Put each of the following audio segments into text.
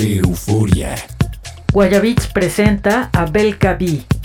Euforia. Guayabits presenta a Belka B.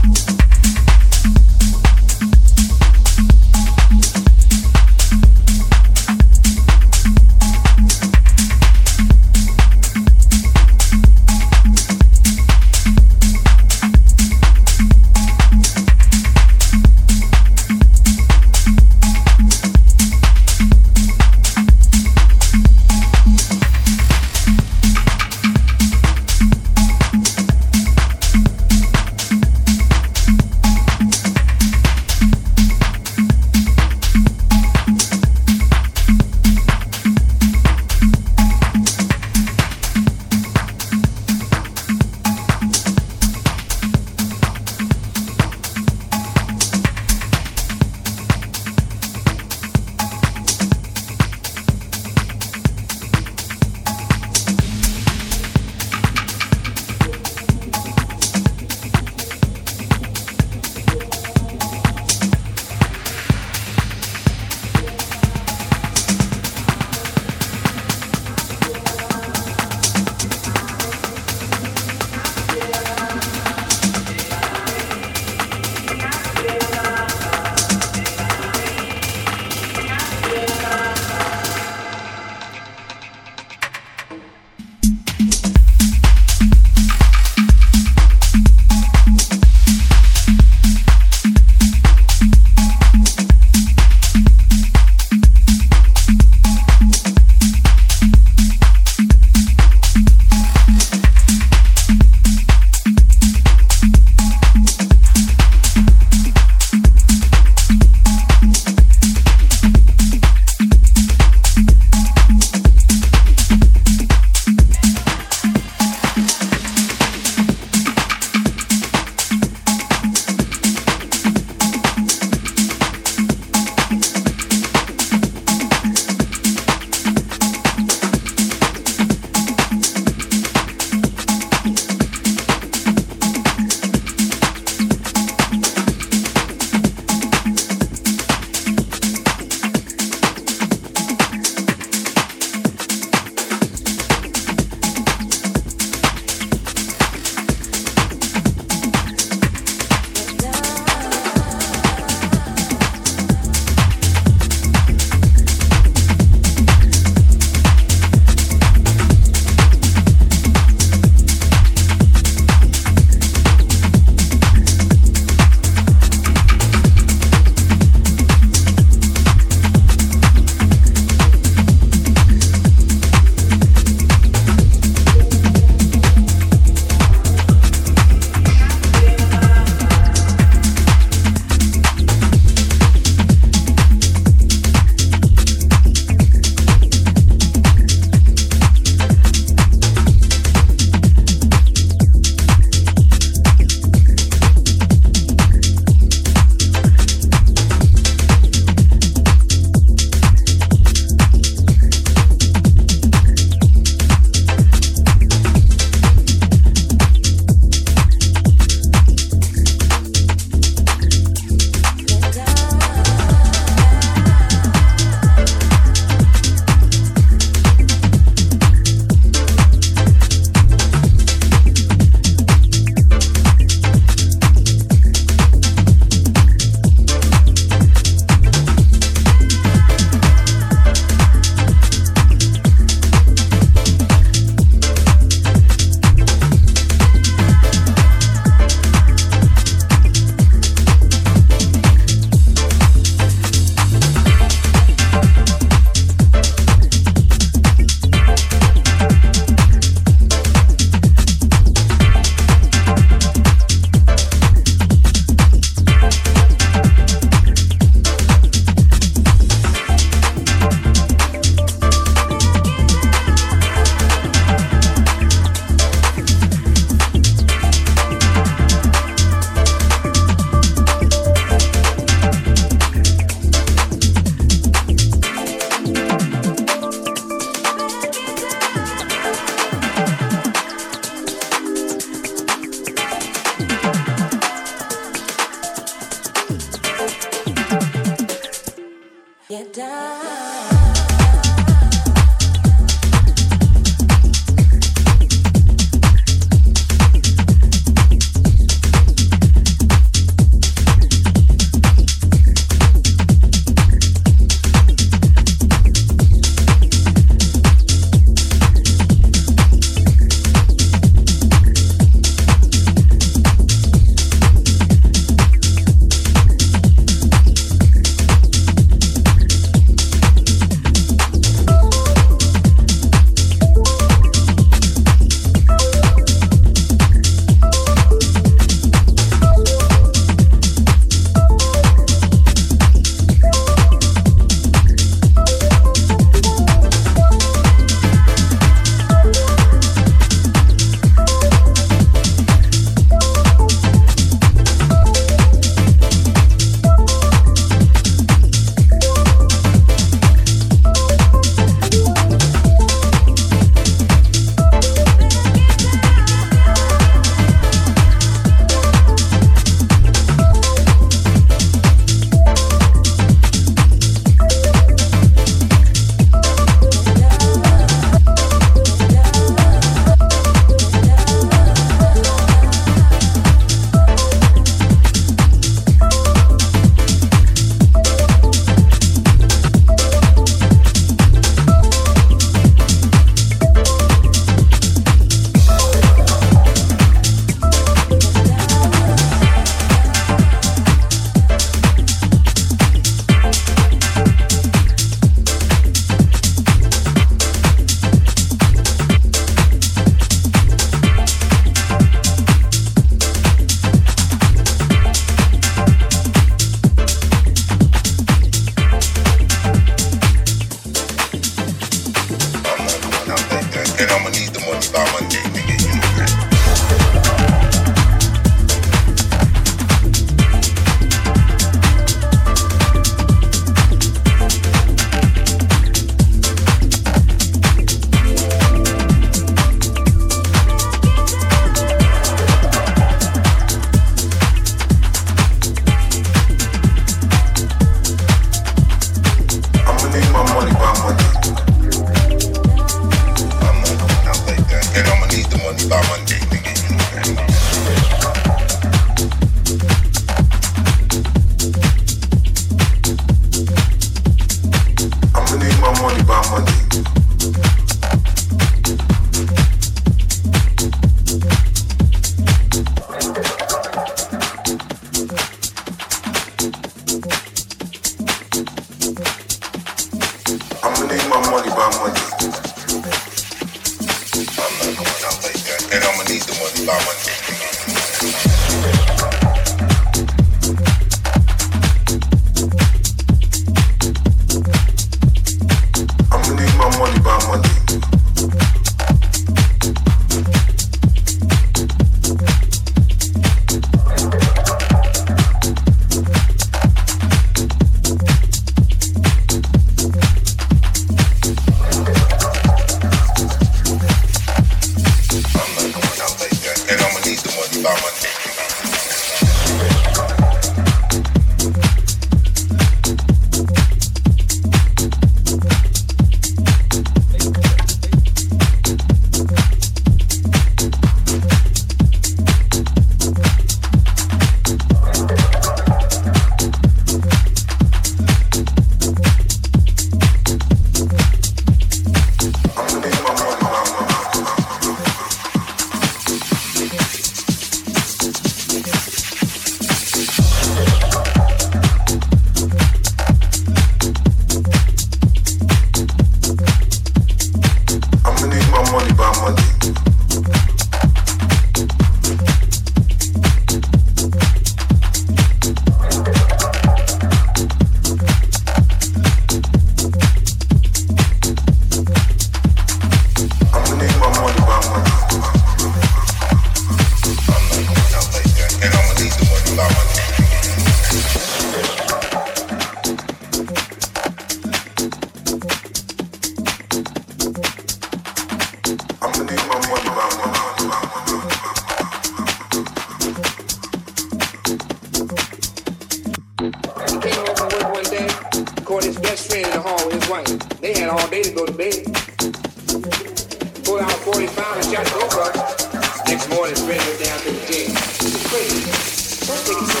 take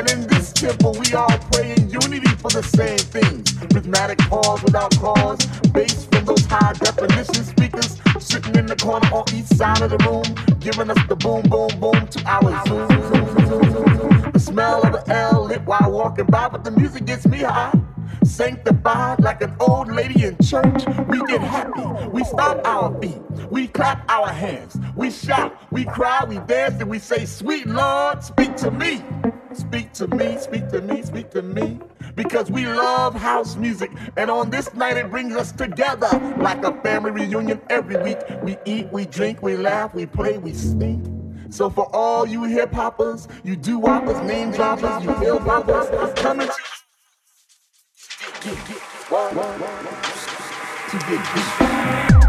And in this temple, we all pray in unity for the same things. Rhythmic pause without cause, bass from those high definition speakers sitting in the corner on each side of the room, giving us the boom, boom, boom to our zoom. The smell of the L lit while walking by, but the music gets me high. Sanctified like an old lady in church, we get happy. We stomp our feet, we clap our hands, we shout, we cry, we dance, and we say, Sweet Lord, speak to me. Speak to me, speak to me, speak to me. Because we love house music, and on this night it brings us together like a family reunion every week. We eat, we drink, we laugh, we play, we sing. So for all you hip hoppers, you do whoppers, name droppers, you hip hoppers, coming to what? To get, get.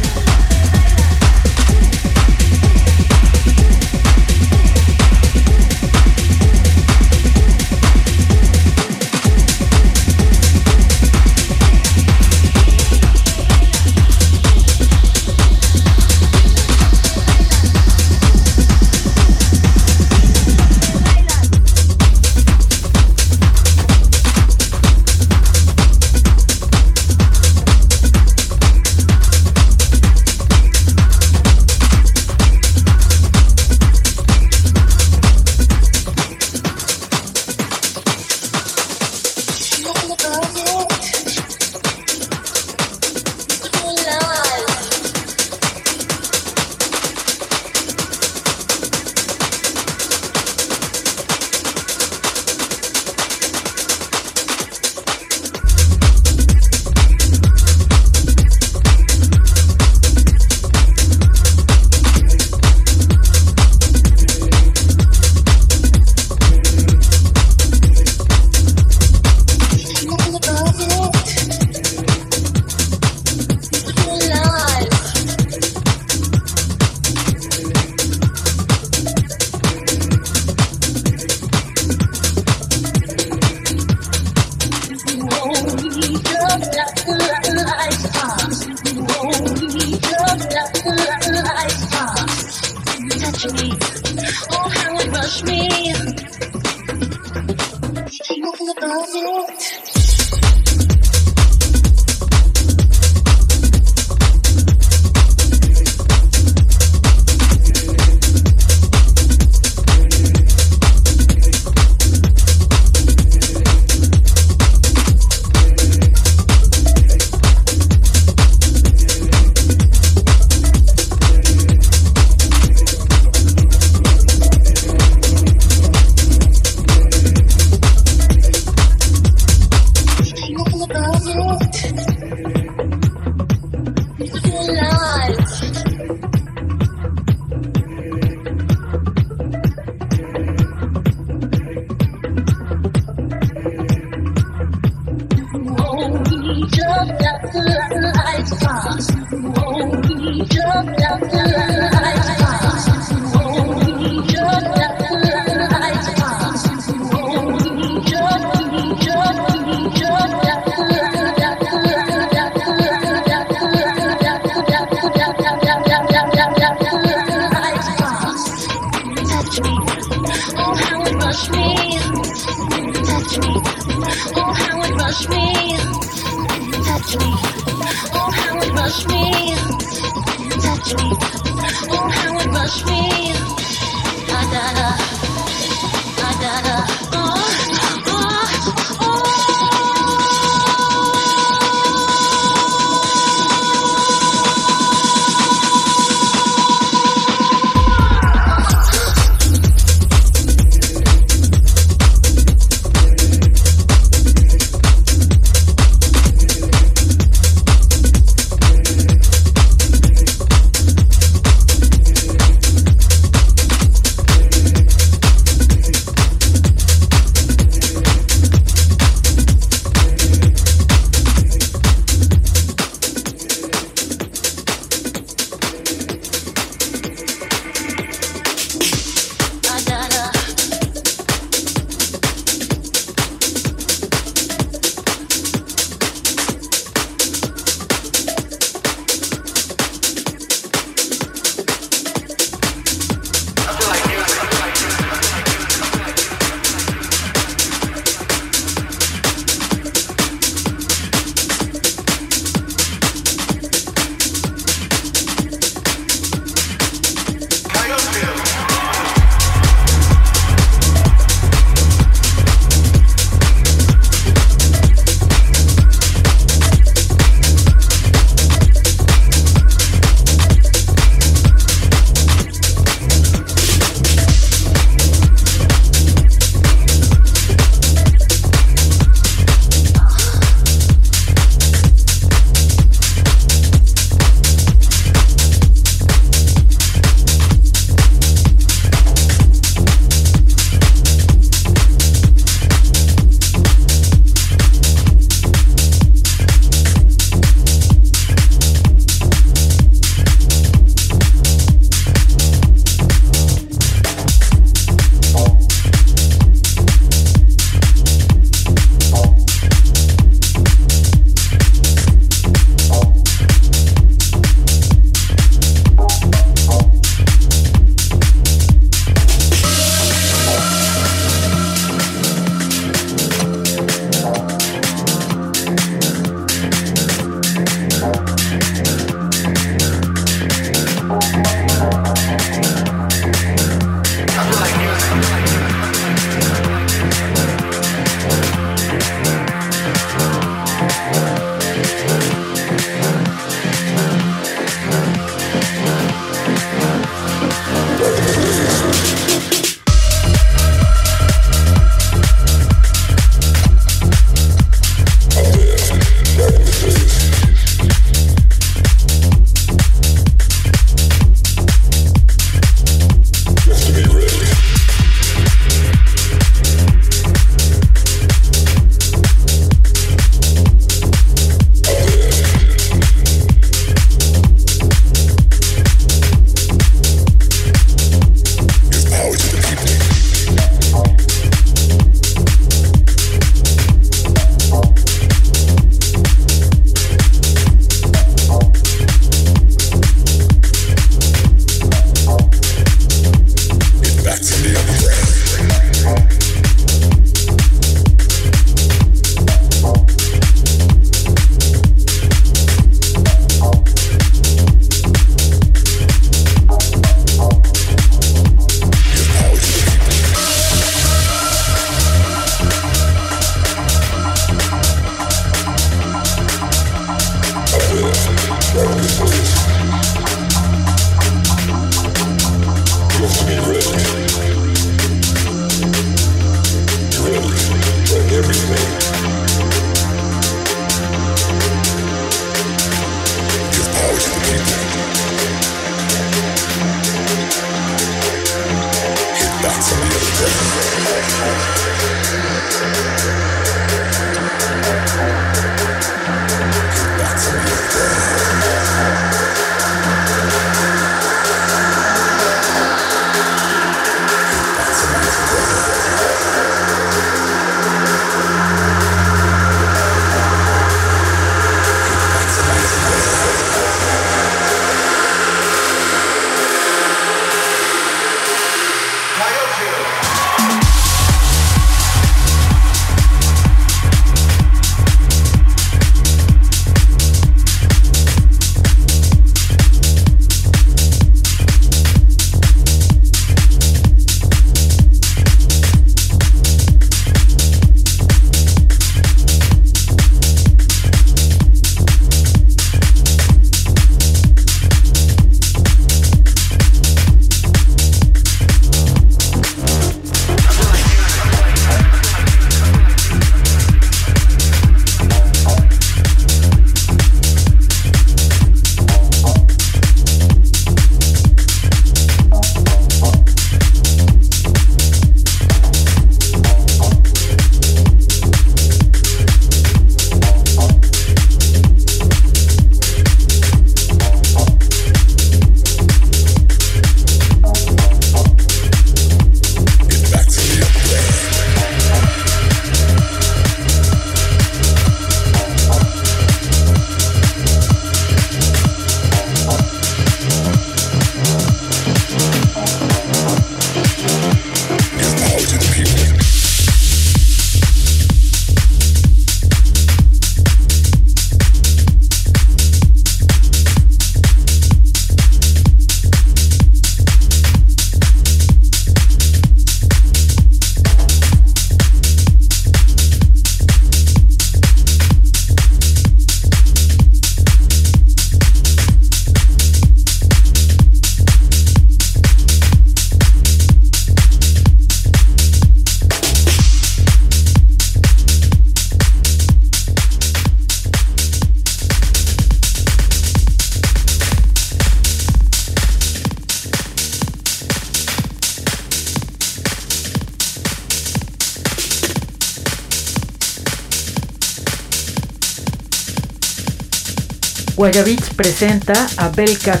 Presenta a Belka.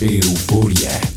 Euforia.